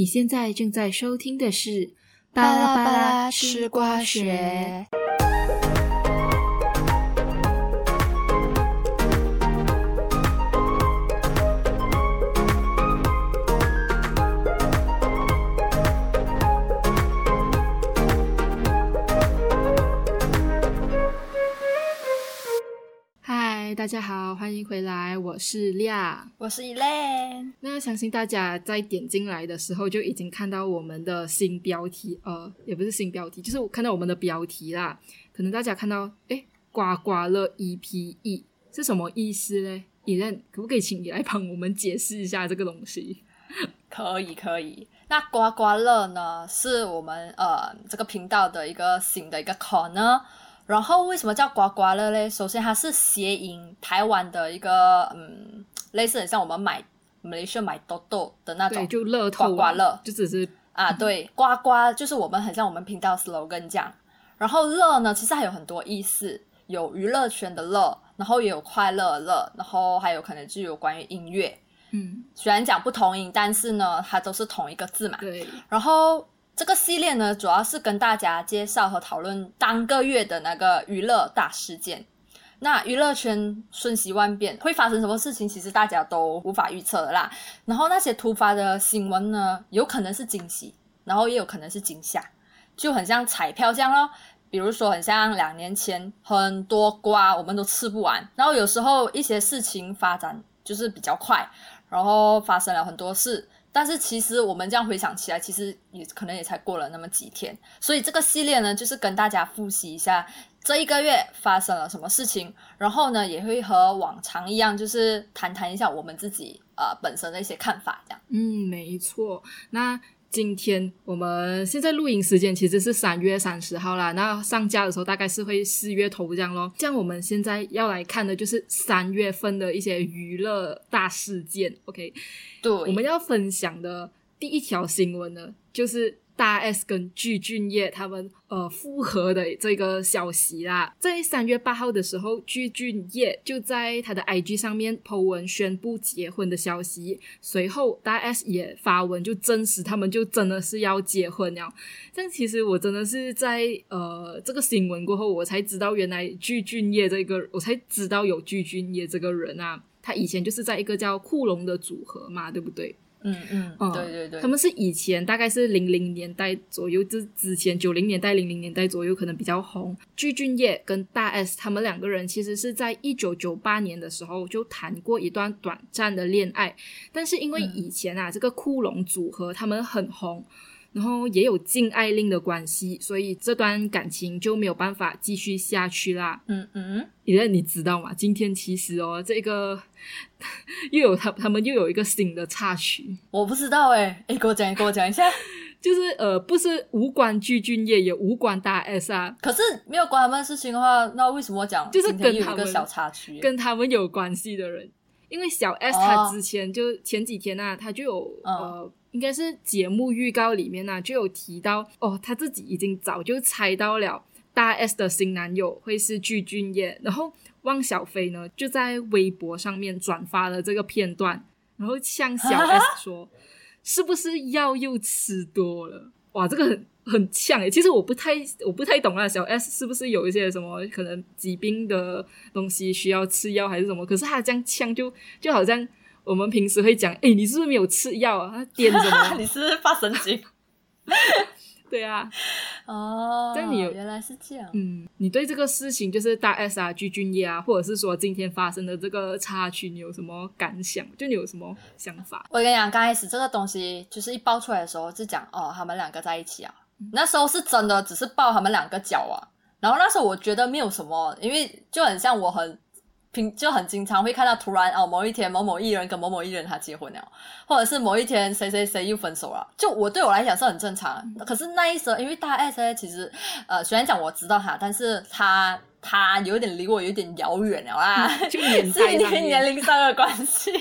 你现在正在收听的是《巴拉巴拉吃瓜学》。大家好，欢迎回来，我是亮，我是 Elaine。那相信大家在点进来的时候就已经看到我们的新标题，呃，也不是新标题，就是我看到我们的标题啦。可能大家看到，哎，刮刮乐 EPE 是什么意思嘞？Elaine 可不可以请你来帮我们解释一下这个东西？可以，可以。那刮刮乐呢，是我们呃这个频道的一个新的一个 corner。然后为什么叫刮刮乐嘞？首先它是谐音台湾的一个嗯，类似很像我们买马来西亚买豆豆的那种，就乐刮刮乐，就只是啊，对，刮刮就是我们很像我们频道 slogan 这样。然后乐呢，其实还有很多意思，有娱乐圈的乐，然后也有快乐乐，然后还有可能就有关于音乐，嗯，虽然讲不同音，但是呢，它都是同一个字嘛。对，然后。这个系列呢，主要是跟大家介绍和讨论当个月的那个娱乐大事件。那娱乐圈瞬息万变，会发生什么事情，其实大家都无法预测的啦。然后那些突发的新闻呢，有可能是惊喜，然后也有可能是惊吓，就很像彩票这样咯。比如说，很像两年前很多瓜我们都吃不完，然后有时候一些事情发展就是比较快，然后发生了很多事。但是其实我们这样回想起来，其实也可能也才过了那么几天，所以这个系列呢，就是跟大家复习一下这一个月发生了什么事情，然后呢，也会和往常一样，就是谈谈一下我们自己呃本身的一些看法，这样。嗯，没错。那。今天我们现在录音时间其实是三月三十号啦，那上架的时候大概是会四月头这样咯。这样我们现在要来看的就是三月份的一些娱乐大事件。OK，对，我们要分享的第一条新闻呢，就是。大 S 跟具俊晔他们呃复合的这个消息啦，在三月八号的时候，具俊晔就在他的 IG 上面 po 文宣布结婚的消息，随后大 S 也发文就证实他们就真的是要结婚了。但其实我真的是在呃这个新闻过后，我才知道原来具俊晔这个，我才知道有具俊晔这个人啊，他以前就是在一个叫库龙的组合嘛，对不对？嗯嗯，对对对，他们是以前大概是零零年代左右，之之前九零年代、零零年代左右可能比较红。具俊晔跟大 S 他们两个人其实是在一九九八年的时候就谈过一段短暂的恋爱，但是因为以前啊这个酷龙组合他们很红。然后也有禁爱令的关系，所以这段感情就没有办法继续下去啦。嗯嗯，因为你知道吗？今天其实哦，这个 又有他他们又有一个新的插曲，我不知道哎，哎，给我讲，给我讲一下。就是呃，不是无关具俊晔，也无关大 S 啊。可是没有关他们事情的话，那为什么讲就是跟他们小插曲，跟他们有关系的人？因为小 S 他之前就前几天啊，他就有呃。应该是节目预告里面呢就有提到哦，他自己已经早就猜到了大 S 的新男友会是具俊晔，然后汪小菲呢就在微博上面转发了这个片段，然后向小 S 说，是不是药又吃多了？哇，这个很很呛诶。其实我不太我不太懂啊，小 S 是不是有一些什么可能疾病的东西需要吃药还是什么？可是他这样呛就就好像。我们平时会讲，哎，你是不是没有吃药啊？他颠着呢？你是不是发神经？对啊，哦，但你原来是这样。嗯，你对这个事情，就是大 S 啊、鞠俊晔啊，或者是说今天发生的这个插曲，你有什么感想？就你有什么想法？我跟你讲，刚开始这个东西就是一爆出来的时候，就讲哦，他们两个在一起啊。那时候是真的，只是爆他们两个脚啊。然后那时候我觉得没有什么，因为就很像我很。平就很经常会看到，突然哦，某一天某某艺人跟某某艺人他结婚了，或者是某一天谁谁谁又分手了。就我对我来讲是很正常。可是那一时候，因为大 S 呢，其实呃，虽然讲我知道他，但是他他有点离我有点遥远了啦，就年是年龄上的关系。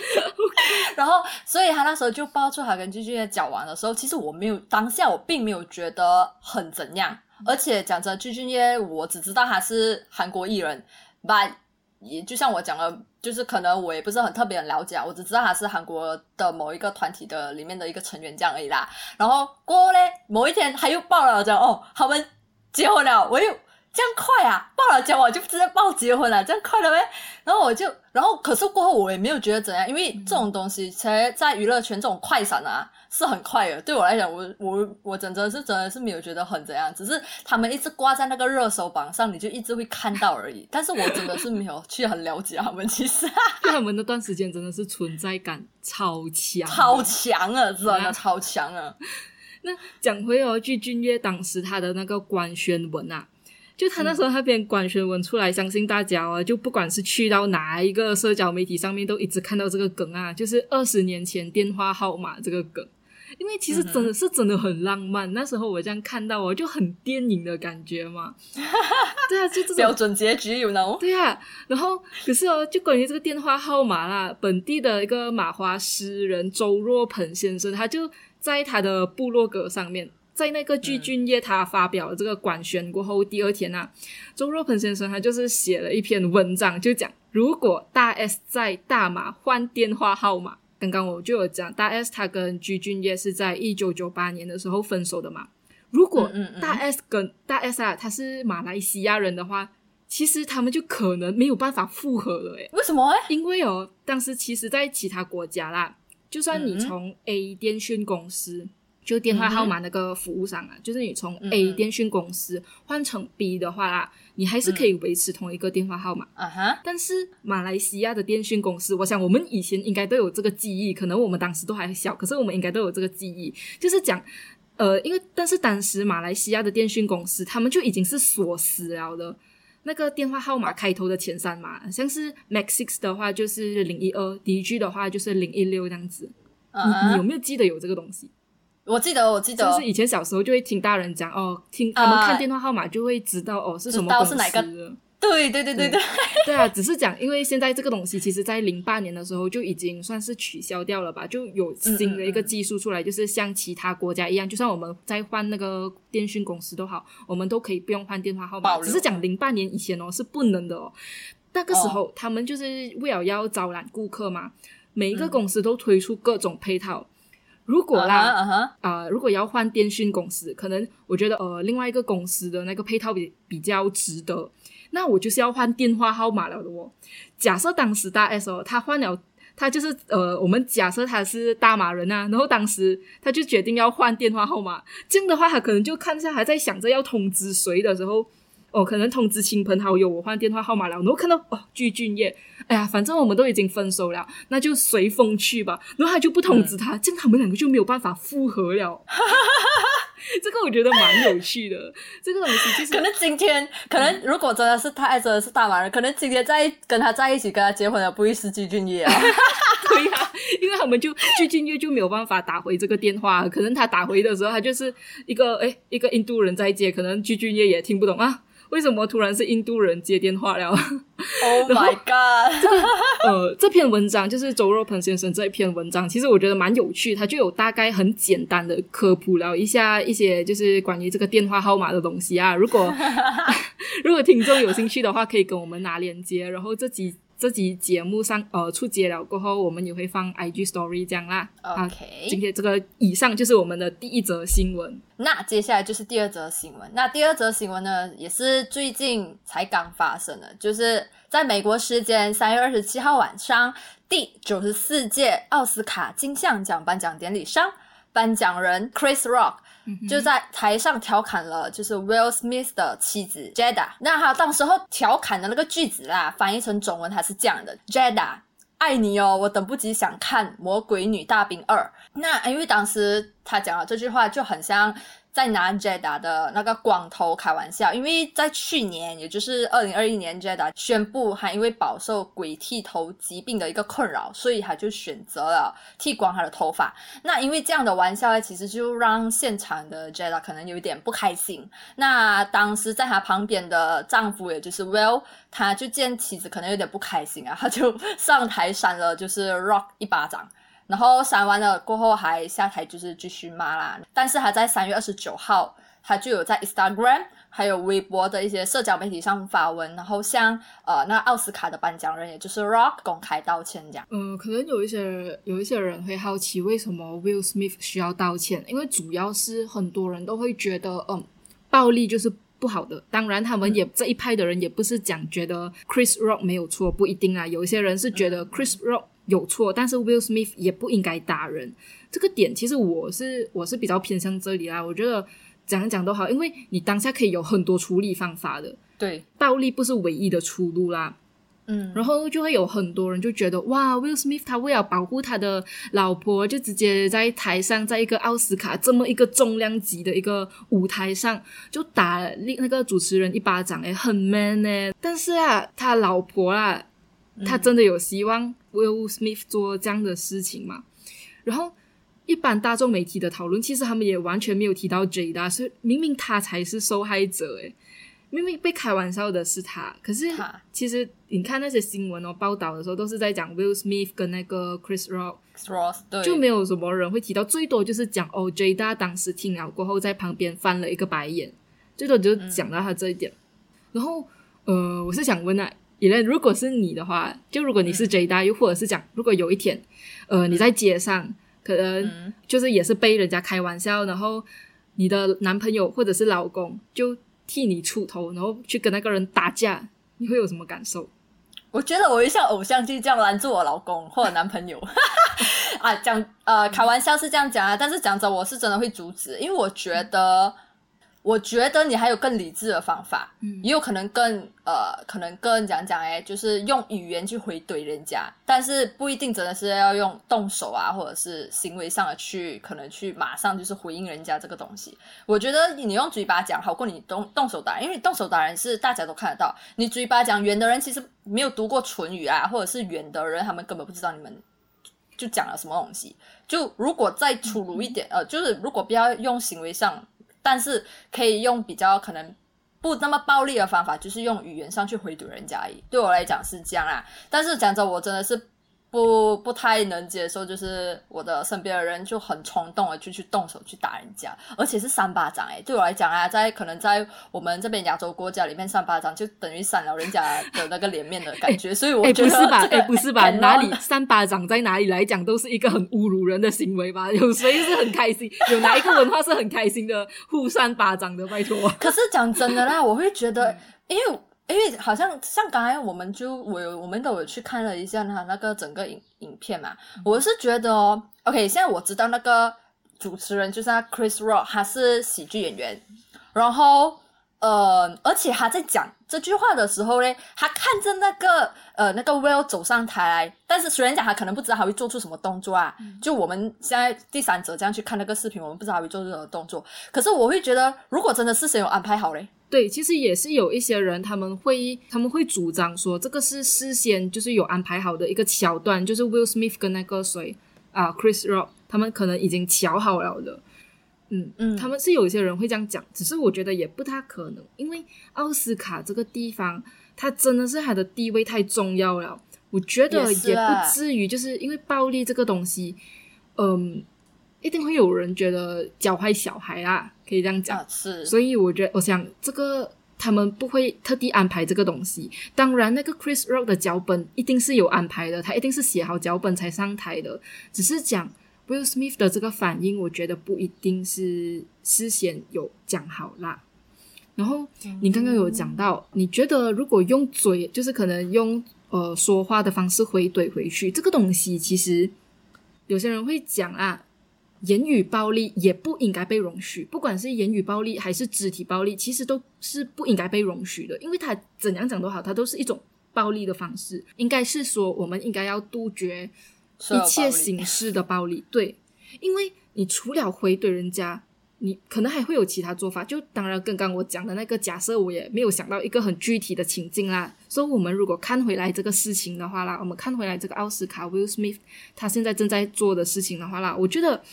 然后，所以他那时候就爆出他跟居居在交往的时候，其实我没有当下我并没有觉得很怎样。而且讲着具俊晔，我只知道他是韩国艺人，but 也就像我讲的，就是可能我也不是很特别了解，我只知道他是韩国的某一个团体的里面的一个成员这样而已啦。然后过后嘞，某一天他又爆了，讲哦，他们结婚了，我又。这样快啊！报了结我就直接报结婚了，这样快了呗。然后我就，然后可是过后我也没有觉得怎样，因为这种东西，其实在娱乐圈这种快闪啊是很快的。对我来讲，我我我真的是真的是没有觉得很怎样，只是他们一直挂在那个热搜榜上，你就一直会看到而已。但是我真的是没有去很了解他们，其实他们那段时间真的是存在感超强，超强啊，真的超强啊。那讲回哦，具俊晔当时他的那个官宣文啊。就他那时候那篇官宣文出来，相信大家啊，就不管是去到哪一个社交媒体上面，都一直看到这个梗啊，就是二十年前电话号码这个梗。因为其实真的是真的很浪漫，那时候我这样看到，我就很电影的感觉嘛。对啊，就这种标准结局有 know？对啊，然后可是哦，就关于这个电话号码啦，本地的一个马华诗人周若鹏先生，他就在他的部落格上面。在那个具俊晔他发表了这个官宣过后，第二天啊，周若鹏先生他就是写了一篇文章，就讲如果大 S 在大马换电话号码，刚刚我就有讲大 S 他跟具俊晔是在一九九八年的时候分手的嘛。如果大 S 跟大 S 啊他是马来西亚人的话，其实他们就可能没有办法复合了诶。为什么？因为哦，当时其实在其他国家啦，就算你从 A 电讯公司。就电话号码那个服务商啊，就是你从 A 电讯公司换成 B 的话啦，你还是可以维持同一个电话号码。啊哈！但是马来西亚的电讯公司，我想我们以前应该都有这个记忆，可能我们当时都还小，可是我们应该都有这个记忆，就是讲，呃，因为但是当时马来西亚的电讯公司，他们就已经是锁死了的，那个电话号码开头的前三码，像是 Max 的话就是零一二，DG 的话就是零一六这样子。你你有没有记得有这个东西？我记得，我记得，就是以前小时候就会听大人讲哦，听他们看电话号码就会知道哦是什么公司。对对对对对，对。啊，只是讲，因为现在这个东西其实，在零八年的时候就已经算是取消掉了吧，就有新的一个技术出来，就是像其他国家一样，就算我们在换那个电讯公司都好，我们都可以不用换电话号码。只是讲零八年以前哦是不能的哦，那个时候他们就是为了要招揽顾客嘛，每一个公司都推出各种配套。如果啦，啊，如果要换电讯公司，可能我觉得呃，另外一个公司的那个配套比比较值得，那我就是要换电话号码了的哦。假设当时大 S 哦，他换了，他就是呃，我们假设他是大马人啊，然后当时他就决定要换电话号码，这样的话他可能就看一下还在想着要通知谁的时候。哦，可能通知亲朋好友我换电话号码了，然后看到哦具俊晔，哎呀，反正我们都已经分手了，那就随风去吧。然后他就不通知他，这样他们两个就没有办法复合了。这个我觉得蛮有趣的，这个东西就是可能今天，可能如果真的是他爱真的是大马人，可能今天在跟他在一起跟他结婚的不会是具俊晔啊。对呀，因为他们就具俊晔就没有办法打回这个电话，可能他打回的时候，他就是一个哎一个印度人在接，可能具俊晔也听不懂啊。为什么突然是印度人接电话了？Oh my god！这个呃，这篇文章就是周若鹏先生这一篇文章，其实我觉得蛮有趣，他就有大概很简单的科普了一下一些就是关于这个电话号码的东西啊。如果 如果听众有兴趣的话，可以跟我们拿链接，然后这几。这集节目上呃出街了过后，我们也会放 IG Story 这样啦。OK，今天这个以上就是我们的第一则新闻。那接下来就是第二则新闻。那第二则新闻呢，也是最近才刚发生的，就是在美国时间三月二十七号晚上，第九十四届奥斯卡金像奖颁奖典礼上，颁奖人 Chris Rock。就在台上调侃了，就是 Will Smith 的妻子 Jada。那他当时候调侃的那个句子啦，翻译成中文还是这样的：Jada，爱你哦，我等不及想看《魔鬼女大兵二》。那因为当时他讲了这句话，就很像。在拿 Jada 的那个光头开玩笑，因为在去年，也就是二零二一年，Jada 宣布他因为饱受鬼剃头疾病的一个困扰，所以他就选择了剃光他的头发。那因为这样的玩笑呢，其实就让现场的 Jada 可能有一点不开心。那当时在他旁边的丈夫，也就是 Will，他就见妻子可能有点不开心啊，他就上台扇了就是 Rock 一巴掌。然后删完了过后还下台，就是继续骂啦。但是他在三月二十九号他就有在 Instagram 还有微博的一些社交媒体上发文，然后向呃那奥斯卡的颁奖人，也就是 Rock 公开道歉这样。嗯，可能有一些有一些人会好奇，为什么 Will Smith 需要道歉？因为主要是很多人都会觉得，嗯，暴力就是不好的。当然，他们也这一派的人也不是讲觉得 Chris Rock 没有错，不一定啊。有一些人是觉得 Chris Rock 有错，但是 Will Smith 也不应该打人。这个点其实我是我是比较偏向这里啦。我觉得。讲一讲都好，因为你当下可以有很多处理方法的。对，暴力不是唯一的出路啦。嗯，然后就会有很多人就觉得，哇，Will Smith 他为了保护他的老婆，就直接在台上，在一个奥斯卡这么一个重量级的一个舞台上，就打那那个主持人一巴掌，诶，很 man 呢。但是啊，他老婆啊，他真的有希望 Will Smith 做这样的事情吗？然后。一般大众媒体的讨论，其实他们也完全没有提到 Jada，所以明明他才是受害者诶，明明被开玩笑的是他，可是其实你看那些新闻哦，报道的时候都是在讲 Will Smith 跟那个 Chris Rock，就没有什么人会提到，最多就是讲哦，Jada 当时听了过后在旁边翻了一个白眼，最多就讲到他这一点。然后呃，我是想问啊，也如果是你的话，就如果你是 Jada，又或者是讲如果有一天呃你在街上。可能就是也是被人家开玩笑，然后你的男朋友或者是老公就替你出头，然后去跟那个人打架，你会有什么感受？我觉得我会像偶像剧这样拦住我老公或者男朋友 啊，讲呃开玩笑是这样讲啊，但是讲着我是真的会阻止，因为我觉得。我觉得你还有更理智的方法，也有可能更呃，可能更讲讲哎，就是用语言去回怼人家，但是不一定真的是要用动手啊，或者是行为上的去可能去马上就是回应人家这个东西。我觉得你用嘴巴讲好过你动动手打，因为动手打人是大家都看得到，你嘴巴讲远的人其实没有读过唇语啊，或者是远的人他们根本不知道你们就讲了什么东西。就如果再粗鲁一点，呃，就是如果不要用行为上。但是可以用比较可能不那么暴力的方法，就是用语言上去回怼人家而已。对我来讲是这样啊，但是讲着我真的是。不不太能接受，就是我的身边的人就很冲动的就去动手去打人家，而且是三巴掌哎，对我来讲啊，在可能在我们这边亚洲国家里面，三巴掌就等于扇了人家的那个脸面的感觉，所以我觉得不是吧？哎，不是吧？哪里三巴掌在哪里来讲都是一个很侮辱人的行为吧？有谁是很开心？有哪一个文化是很开心的互扇巴掌的？拜托。可是讲真的啦，我会觉得，因为。因为好像像刚才我们就我有我们都有去看了一下他那个整个影影片嘛，我是觉得哦，OK，现在我知道那个主持人就是 Chris Rock，他是喜剧演员，然后呃，而且他在讲这句话的时候呢，他看着那个呃那个 Will 走上台来，但是虽然讲他可能不知道他会做出什么动作啊，就我们现在第三者这样去看那个视频，我们不知道他会做出什么动作，可是我会觉得，如果真的是先有安排好嘞？对，其实也是有一些人，他们会他们会主张说，这个是事先就是有安排好的一个桥段，就是 Will Smith 跟那个谁啊 Chris Rock 他们可能已经瞧好了的。嗯嗯，他们是有一些人会这样讲，只是我觉得也不太可能，因为奥斯卡这个地方，它真的是它的地位太重要了。我觉得也不至于，就是因为暴力这个东西，嗯。一定会有人觉得教坏小孩啊，可以这样讲。是，所以我觉得，我想这个他们不会特地安排这个东西。当然，那个 Chris Rock 的脚本一定是有安排的，他一定是写好脚本才上台的。只是讲 Will Smith 的这个反应，我觉得不一定是事先有讲好啦。然后你刚刚有讲到，你觉得如果用嘴，就是可能用呃说话的方式回怼回去，这个东西其实有些人会讲啊。言语暴力也不应该被容许，不管是言语暴力还是肢体暴力，其实都是不应该被容许的，因为它怎样讲都好，它都是一种暴力的方式。应该是说，我们应该要杜绝一切形式的暴力。对，因为你除了回怼人家。你可能还会有其他做法，就当然刚刚我讲的那个假设，我也没有想到一个很具体的情境啦。所以，我们如果看回来这个事情的话啦，我们看回来这个奥斯卡 Will Smith 他现在正在做的事情的话啦，我觉得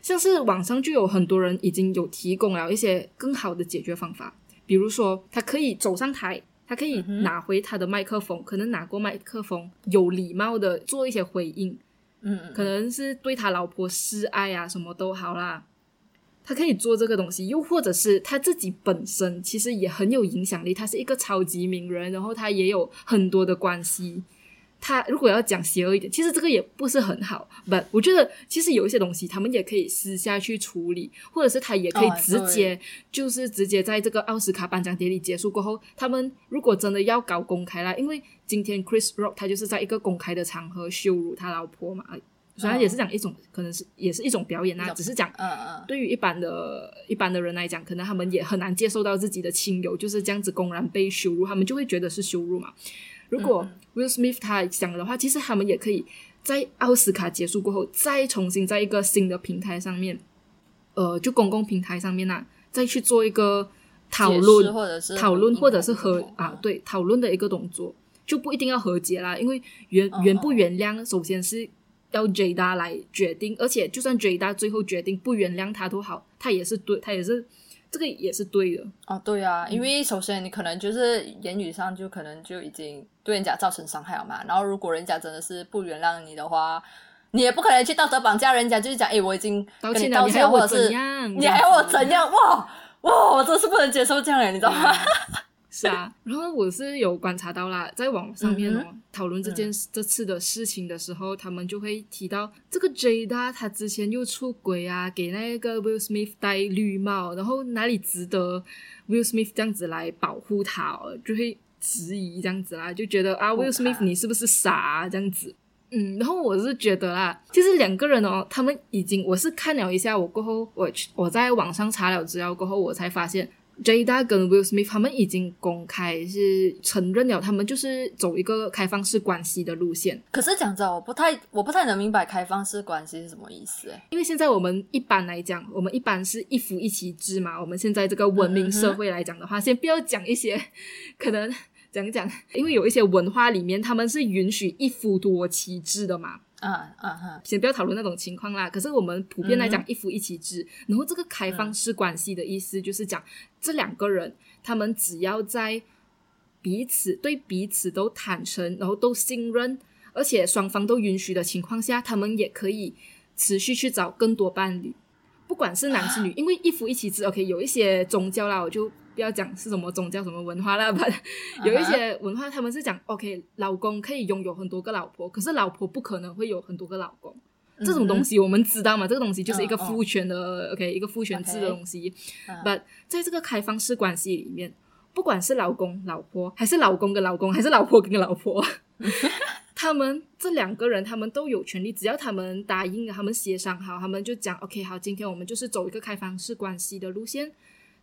像是网上就有很多人已经有提供了一些更好的解决方法，比如说他可以走上台，他可以拿回他的麦克风，可能拿过麦克风，有礼貌的做一些回应，嗯，可能是对他老婆示爱啊，什么都好啦。他可以做这个东西，又或者是他自己本身其实也很有影响力，他是一个超级名人，然后他也有很多的关系。他如果要讲邪恶一点，其实这个也不是很好。不，我觉得其实有一些东西，他们也可以私下去处理，或者是他也可以直接，就是直接在这个奥斯卡颁奖典礼结束过后，他们如果真的要搞公开啦，因为今天 Chris Rock 他就是在一个公开的场合羞辱他老婆嘛，虽然也是讲一种，可能是也是一种表演啊，只是讲，嗯嗯，对于一般的一般的人来讲，可能他们也很难接受到自己的亲友就是这样子公然被羞辱，他们就会觉得是羞辱嘛。如果 Will Smith 他想的话，其实他们也可以在奥斯卡结束过后，再重新在一个新的平台上面，呃，就公共平台上面呐，再去做一个讨论，或者是讨论，或者是和啊，对，讨论的一个动作，就不一定要和解啦，因为原原不原谅，首先是要 Jada 来决定，而且就算 Jada 最后决定不原谅他都好，他也是对，他也是。这个也是对的哦，对啊，因为首先你可能就是言语上就可能就已经对人家造成伤害了嘛。然后如果人家真的是不原谅你的话，你也不可能去道德绑架人家，就是讲哎，我已经道歉了，你还要我怎样？你还要我怎样？哇哇，我真是不能接受这样，你知道吗？是啊，然后我是有观察到啦，在网上面哦讨论这件这次的事情的时候，他们就会提到这个 Jada 他之前又出轨啊，给那个 Will Smith 戴绿帽，然后哪里值得 Will Smith 这样子来保护他哦，就会质疑这样子啦，就觉得啊 Will Smith 你是不是傻这样子？嗯，然后我是觉得啦，其实两个人哦，他们已经我是看了一下，我过后我我在网上查了资料过后，我才发现。Jada 跟 Will Smith 他们已经公开是承认了，他们就是走一个开放式关系的路线。可是讲真，我不太我不太能明白开放式关系是什么意思哎。因为现在我们一般来讲，我们一般是一夫一妻制嘛。我们现在这个文明社会来讲的话，先不要讲一些 可能讲讲，因为有一些文化里面他们是允许一夫多妻制的嘛。嗯嗯哼，先不要讨论那种情况啦。可是我们普遍来讲，一夫一妻制，然后这个开放式关系的意思就是讲，这两个人他们只要在彼此对彼此都坦诚，然后都信任，而且双方都允许的情况下，他们也可以持续去找更多伴侣，不管是男是女，因为一夫一妻制，OK，有一些宗教啦，我就。不要讲是什么宗教、什么文化了吧？有一些文化他们是讲，OK，老公可以拥有很多个老婆，可是老婆不可能会有很多个老公。这种东西我们知道嘛？这个东西就是一个父权的，OK，一个父权制的东西。But 在这个开放式关系里面，不管是老公、老婆，还是老公跟老公，还是老婆跟老婆，他们这两个人他们都有权利，只要他们答应，他们协商好，他们就讲 OK，好，今天我们就是走一个开放式关系的路线。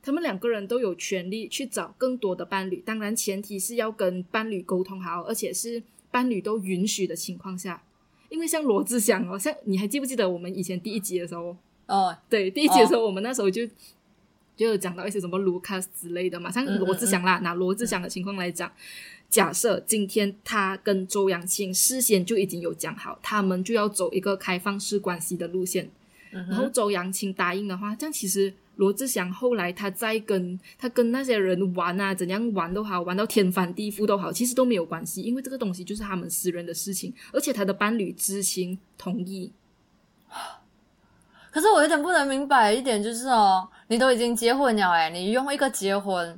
他们两个人都有权利去找更多的伴侣，当然前提是要跟伴侣沟通好，而且是伴侣都允许的情况下。因为像罗志祥哦，像你还记不记得我们以前第一集的时候？哦，对，第一集的时候，我们那时候就就有讲到一些什么卢卡斯之类的嘛。像罗志祥啦，拿罗志祥的情况来讲，假设今天他跟周扬青事先就已经有讲好，他们就要走一个开放式关系的路线，然后周扬青答应的话，这样其实。罗志祥后来他在跟他跟那些人玩啊，怎样玩都好，玩到天翻地覆都好，其实都没有关系，因为这个东西就是他们私人的事情，而且他的伴侣知情同意。可是我有点不能明白一点，就是哦，你都已经结婚了，哎，你用一个结婚，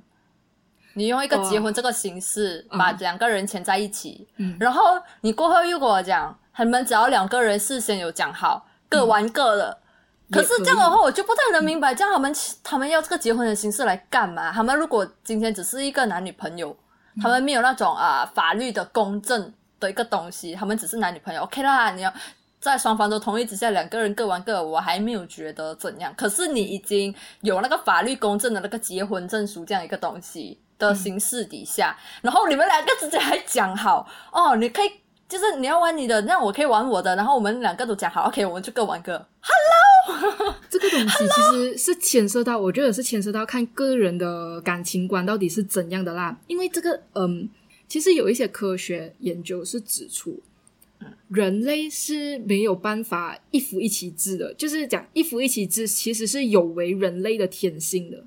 你用一个结婚这个形式把两个人牵在一起，嗯，然后你过后又跟我讲，他们只要两个人事先有讲好，各玩各的。可是这样的话，我就不太能明白，这样他们他们要这个结婚的形式来干嘛？他们如果今天只是一个男女朋友，他们没有那种啊法律的公正的一个东西，他们只是男女朋友，OK 啦。你要在双方都同意之下，两个人各玩各，我还没有觉得怎样。可是你已经有那个法律公正的那个结婚证书这样一个东西的形式底下，然后你们两个之间还讲好哦，你可以。就是你要玩你的，那我可以玩我的，然后我们两个都讲好，OK，我们就各玩各。Hello，这个东西其实是牵涉到，我觉得是牵涉到看个人的感情观到底是怎样的啦。因为这个，嗯，其实有一些科学研究是指出，人类是没有办法一夫一妻制的，就是讲一夫一妻制其实是有违人类的天性的。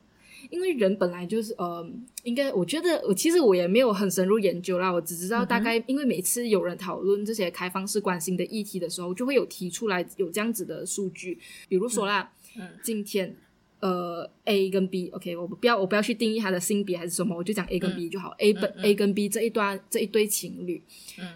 因为人本来就是，呃，应该我觉得我其实我也没有很深入研究啦，我只知道大概，因为每次有人讨论这些开放式关心的议题的时候，就会有提出来有这样子的数据，比如说啦，嗯今天呃，A 跟 B，OK，我不要我不要去定义他的性别还是什么，我就讲 A 跟 B 就好。A 本 A 跟 B 这一段这一对情侣，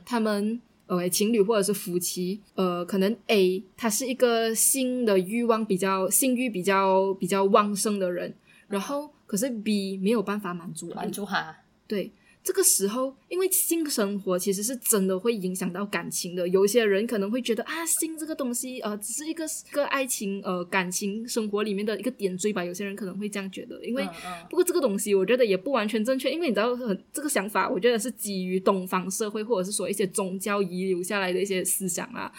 他们呃情侣或者是夫妻，呃，可能 A 他是一个性的欲望比较性欲比较比较旺盛的人，然后可是 B 没有办法满足满足他，对。这个时候，因为性生活其实是真的会影响到感情的。有一些人可能会觉得啊，性这个东西呃，只是一个个爱情呃感情生活里面的一个点缀吧。有些人可能会这样觉得。因为不过这个东西，我觉得也不完全正确。因为你知道，很这个想法，我觉得是基于东方社会或者是说一些宗教遗留下来的一些思想啊。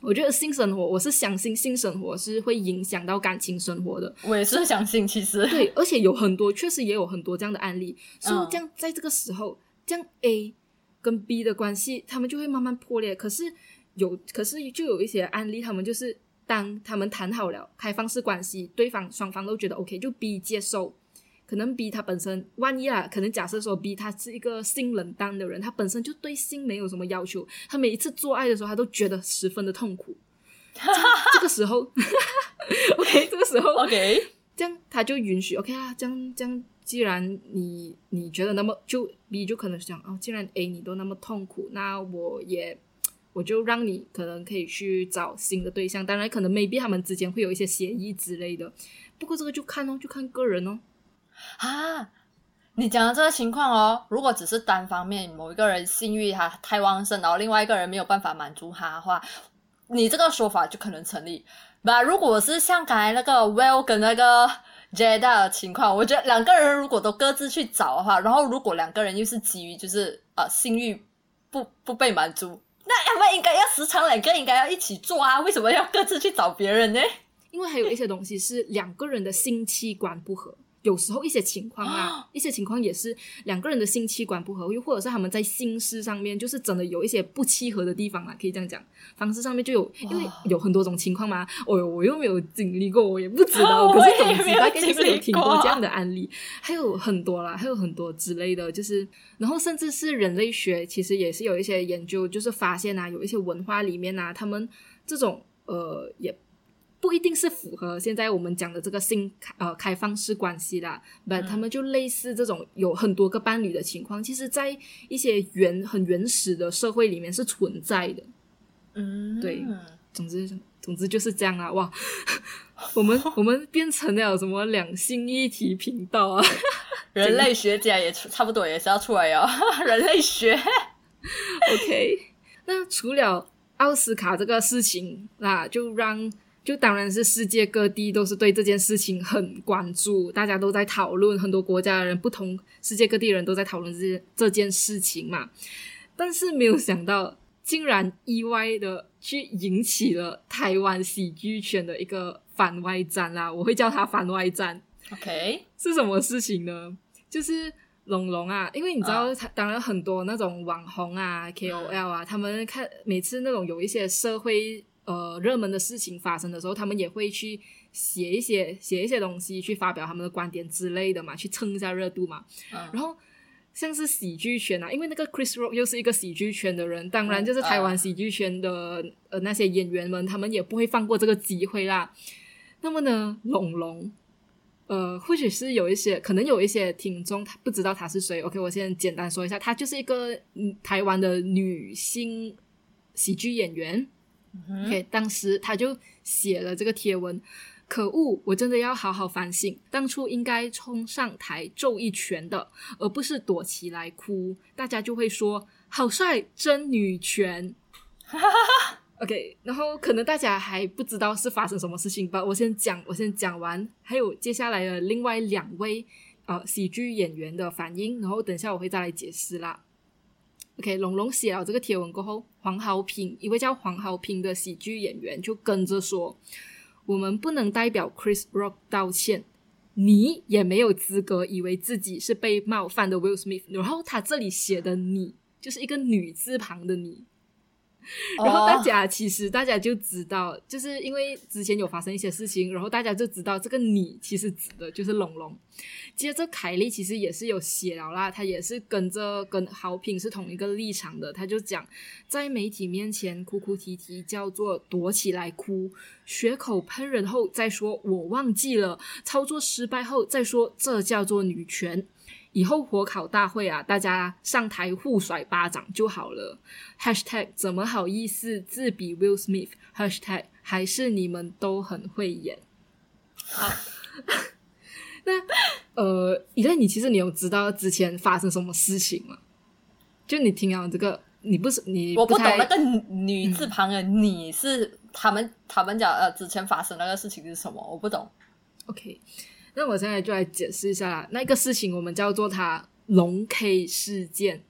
我觉得性生活，我是相信性生活是会影响到感情生活的。我也是相信，其实对，而且有很多，确实也有很多这样的案例。所以这样，在这个时候，这样 A 跟 B 的关系，他们就会慢慢破裂。可是有，可是就有一些案例，他们就是当他们谈好了开放式关系，对方双方都觉得 OK，就 B 接受。可能 B 他本身，万一啊，可能假设说 B 他是一个性冷淡的人，他本身就对性没有什么要求，他每一次做爱的时候，他都觉得十分的痛苦。这个时候，OK，这个时候，OK，这样他就允许 OK 啊，这样这样，既然你你觉得那么就 B 就可能想哦，既然 A 你都那么痛苦，那我也我就让你可能可以去找新的对象，当然可能 maybe 他们之间会有一些协议之类的，不过这个就看哦，就看个人哦。啊，你讲的这个情况哦，如果只是单方面某一个人性欲他太旺盛，然后另外一个人没有办法满足他的话，你这个说法就可能成立。那如果是像刚才那个 Will 跟那个 Jada 的情况，我觉得两个人如果都各自去找的话，然后如果两个人又是基于就是呃性欲不不被满足，那他们应该要时常两个应该要一起做啊，为什么要各自去找别人呢？因为还有一些东西是两个人的性器官不合。有时候一些情况啊，一些情况也是两个人的性器官不合，又或者是他们在心事上面就是真的有一些不契合的地方啊，可以这样讲。方式上面就有，因为有很多种情况嘛。哦哟，我又没有经历过，我也不知道。可是 总之大概就是有听过这样的案例，还有很多啦，还有很多之类的，就是然后甚至是人类学其实也是有一些研究，就是发现啊，有一些文化里面啊，他们这种呃也。不一定是符合现在我们讲的这个性呃开放式关系啦，不，他们就类似这种有很多个伴侣的情况，其实，在一些原很原始的社会里面是存在的。嗯，对，总之总之就是这样啊！哇，我们 我们变成了什么两性一体频道啊？人类学家也差不多也是要出来哦，人类学。OK，那除了奥斯卡这个事情，那就让。就当然是世界各地都是对这件事情很关注，大家都在讨论，很多国家的人、不同世界各地人都在讨论这这件事情嘛。但是没有想到，竟然意外的去引起了台湾喜剧圈的一个反外战啦！我会叫它反外战。OK，是什么事情呢？就是龙龙啊，因为你知道，当然很多那种网红啊、KOL 啊，他们看每次那种有一些社会。呃，热门的事情发生的时候，他们也会去写一些写一些东西，去发表他们的观点之类的嘛，去蹭一下热度嘛。然后像是喜剧圈啊，因为那个 Chris Rock 又是一个喜剧圈的人，当然就是台湾喜剧圈的呃那些演员们，他们也不会放过这个机会啦。那么呢，龙龙，呃，或许是有一些可能有一些听众他不知道他是谁。OK，我先简单说一下，他就是一个嗯台湾的女性喜剧演员。OK，当时他就写了这个贴文，可恶，我真的要好好反省，当初应该冲上台揍一拳的，而不是躲起来哭。大家就会说好帅，真女权。OK，然后可能大家还不知道是发生什么事情吧，我先讲，我先讲完，还有接下来的另外两位呃喜剧演员的反应，然后等下我会再来解释啦。OK，龙龙写了这个贴文过后，黄豪平一位叫黄豪平的喜剧演员就跟着说：“我们不能代表 Chris Rock 道歉，你也没有资格以为自己是被冒犯的 Will Smith。”然后他这里写的“你”就是一个女字旁的“你”。然后大家其实大家就知道，就是因为之前有发生一些事情，然后大家就知道这个你其实指的就是龙龙。接着凯莉其实也是有写了啦，她也是跟着跟好品是同一个立场的，她就讲在媒体面前哭哭啼啼叫做躲起来哭，血口喷人后再说我忘记了，操作失败后再说这叫做女权。以后火烤大会啊，大家上台互甩巴掌就好了。#hashtag 怎么好意思自比 Will Smith#hashtag 还是你们都很会演。好，那呃，以类，你其实你有知道之前发生什么事情吗？就你听到这个，你不是你我不懂那个女字旁的你是他们他们讲呃之前发生那个事情是什么？我不懂。OK。那我现在就来解释一下啦，那个事情我们叫做它龙 K 事件。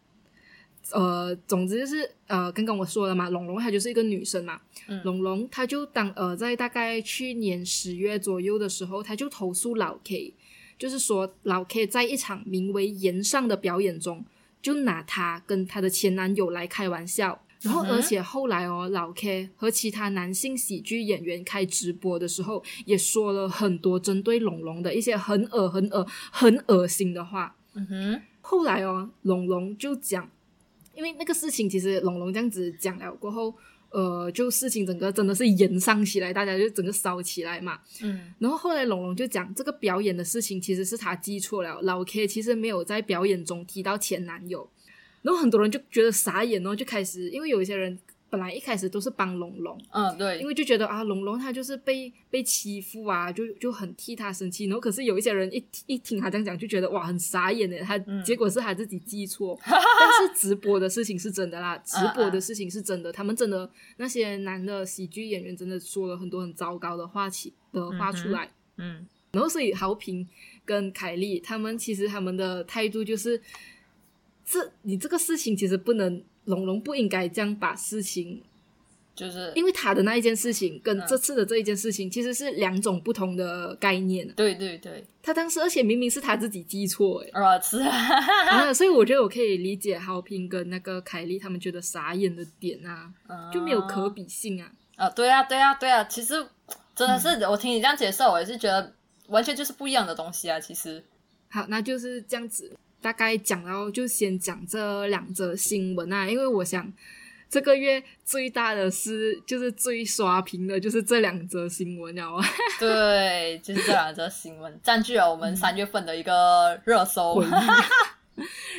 呃，总之就是呃，刚刚我说了嘛，龙龙她就是一个女生嘛，龙龙她就当呃在大概去年十月左右的时候，她就投诉老 K，就是说老 K 在一场名为《岩上》的表演中，就拿她跟她的前男友来开玩笑。然后，而且后来哦，老 K 和其他男性喜剧演员开直播的时候，也说了很多针对龙龙的一些很恶、很恶、很恶心的话。嗯哼。后来哦，龙龙就讲，因为那个事情其实龙龙这样子讲了过后，呃，就事情整个真的是延上起来，大家就整个烧起来嘛。嗯。然后后来龙龙就讲，这个表演的事情其实是他记错了，老 K 其实没有在表演中提到前男友。然后很多人就觉得傻眼然后，就开始，因为有一些人本来一开始都是帮龙龙，嗯，对，因为就觉得啊，龙龙他就是被被欺负啊，就就很替他生气。然后可是有一些人一一听他这样讲，就觉得哇，很傻眼的。他结果是他自己记错，但是直播的事情是真的啦，直播的事情是真的，他们真的那些男的喜剧演员真的说了很多很糟糕的话起的话出来，嗯，然后所以豪平跟凯莉他们其实他们的态度就是。这你这个事情其实不能，龙龙不应该这样把事情，就是因为他的那一件事情跟这次的这一件事情其实是两种不同的概念。对对对，他当时而且明明是他自己记错，哎，啊是啊，所以我觉得我可以理解好评跟那个凯莉他们觉得傻眼的点啊，就没有可比性啊。啊，对啊，对啊，对啊，其实真的是我听你这样解释，我也是觉得完全就是不一样的东西啊。其实，好，那就是这样子。大概讲到就先讲这两则新闻啊，因为我想这个月最大的是就是最刷屏的就是这两则新闻，知道吗？对，就是这两则新闻占据了我们三月份的一个热搜。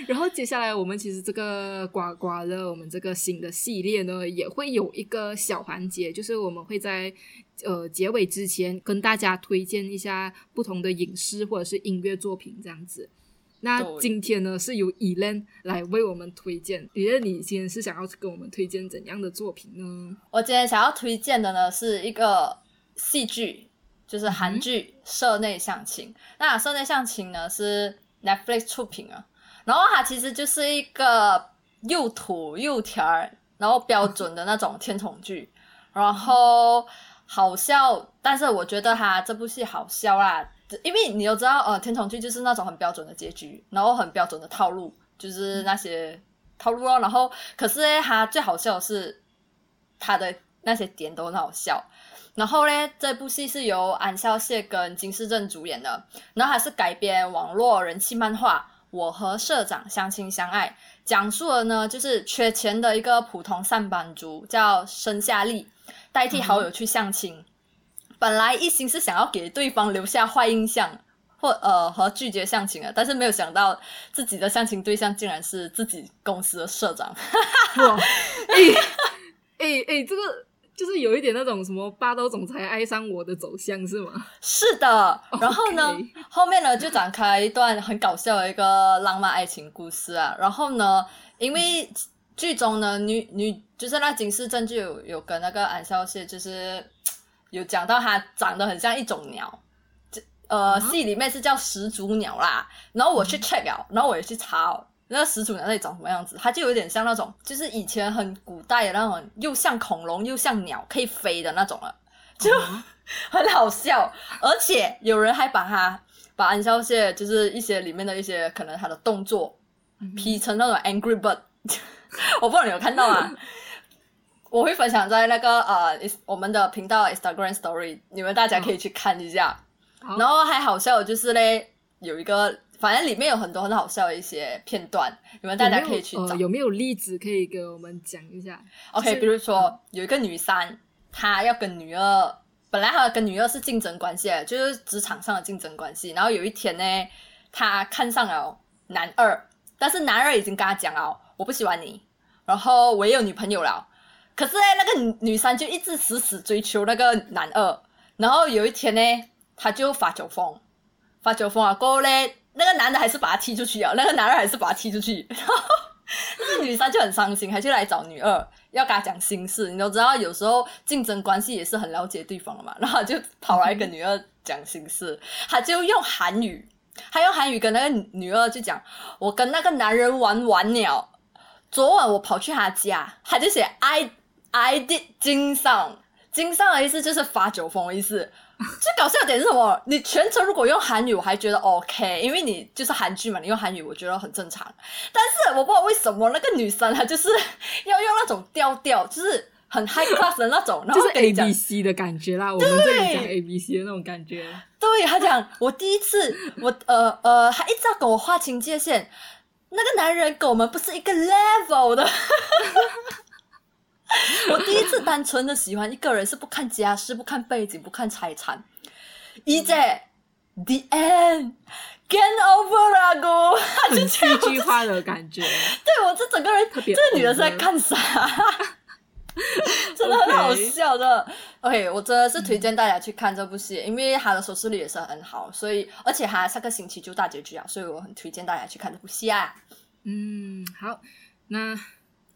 然后接下来我们其实这个刮刮乐，我们这个新的系列呢，也会有一个小环节，就是我们会在呃结尾之前跟大家推荐一下不同的影视或者是音乐作品这样子。那今天呢，是由 Elen 来为我们推荐。Elen，你今天是想要跟我们推荐怎样的作品呢？我今天想要推荐的呢，是一个戏剧，就是韩剧《社内相亲》。那《社内相亲》呢是 Netflix 出品啊，然后它其实就是一个又土又甜儿，然后标准的那种甜宠剧，然后好笑，但是我觉得它这部戏好笑啦。因为你都知道，呃，天宠剧就是那种很标准的结局，然后很标准的套路，就是那些套路哦。然后，可是呢，它最好笑的是它的那些点都很好笑。然后呢，这部戏是由安孝燮跟金世正主演的，然后还是改编网络人气漫画《我和社长相亲相爱》，讲述了呢就是缺钱的一个普通上班族叫申夏利，代替好友去相亲。本来一心是想要给对方留下坏印象，或呃和拒绝相亲啊，但是没有想到自己的相亲对象竟然是自己公司的社长。哇！哎哎哎，这个就是有一点那种什么霸道总裁爱上我的走向是吗？是的。然后呢，后面呢就展开一段很搞笑的一个浪漫爱情故事啊。然后呢，因为剧中呢女女就是那金世正就有有跟那个安孝燮就是。有讲到它长得很像一种鸟，这呃戏里面是叫始祖鸟啦。然后我去 check 了，然后我也去查，那个始祖鸟那长什么样子？它就有点像那种，就是以前很古代的那种，又像恐龙又像鸟，可以飞的那种了，就 很好笑。而且有人还把它把安孝燮，就是一些里面的一些可能它的动作，P 成那种 Angry Bird，我不知道你有看到吗？我会分享在那个呃我们的频道 Instagram Story，你们大家可以去看一下。然后还好笑的就是嘞，有一个反正里面有很多很好笑的一些片段，你们大家可以去找。有没有例子可以给我们讲一下？OK，比如说有一个女三，她要跟女二，本来她跟女二是竞争关系，就是职场上的竞争关系。然后有一天呢，她看上了男二，但是男二已经跟她讲了，我不喜欢你，然后我也有女朋友了。可是呢，那个女女三就一直死死追求那个男二，然后有一天呢，他就发酒疯，发酒疯啊，过后呢，那个男的还是把他踢出去啊，那个男二还是把他踢出去，然后那个女三就很伤心，还去来找女二，要跟他讲心事。你都知道，有时候竞争关系也是很了解对方的嘛，然后就跑来跟女二讲心事，他就用韩语，他用韩语跟那个女二就讲，我跟那个男人玩完了，昨晚我跑去他家，他就写 I。I did 经上，经上的意思就是发酒疯的意思。最搞笑的点是什么？你全程如果用韩语，我还觉得 OK，因为你就是韩剧嘛，你用韩语我觉得很正常。但是我不知道为什么那个女生她就是要用那种调调，就是很 high class 的那种，就是 A B C 的感觉啦。我们这里讲 A B C 的那种感觉。对，他讲我第一次，我呃呃，他一直要跟我划清界限。那个男人跟我们不是一个 level 的。我第一次单纯的喜欢一个人，是不看家世、不看背景、不看财产。一姐，the end，get over 啦哥，很戏剧化的感觉。对我这整个人，这个女的是在干啥？真的很好笑的。OK，我真的是推荐大家去看这部戏，因为它的收视率也是很好，所以而且还下个星期就大结局啊，所以我很推荐大家去看这部戏啊。嗯，好，那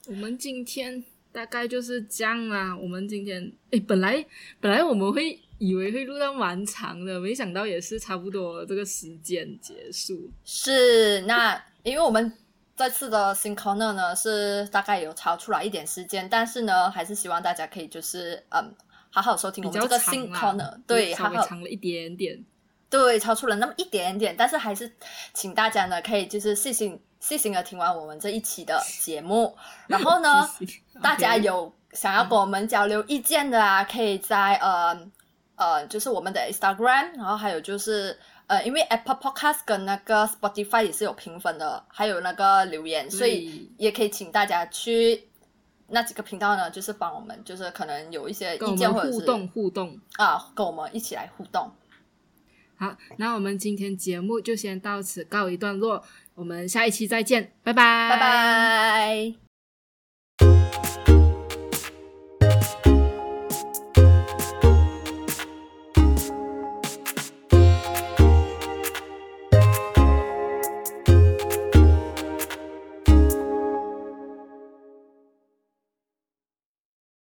我们今天。大概就是这样啦。我们今天哎，本来本来我们会以为会录到蛮长的，没想到也是差不多这个时间结束。是那，因为我们这次的新 corner 呢是大概有超出来一点时间，但是呢，还是希望大家可以就是嗯，好好收听我们这个新 corner，对，稍微长了一点点，对，超出了那么一点点，但是还是请大家呢可以就是细心。细心的听完我们这一期的节目，然后呢，大家有想要跟我们交流意见的啊，可以在呃呃，就是我们的 Instagram，然后还有就是呃，因为 Apple Podcast 跟那个 Spotify 也是有评分的，还有那个留言，所以也可以请大家去那几个频道呢，就是帮我们，就是可能有一些意见或者是互动互动。啊，跟我们一起来互动。好，那我们今天节目就先到此告一段落。我们下一期再见，拜拜，拜拜。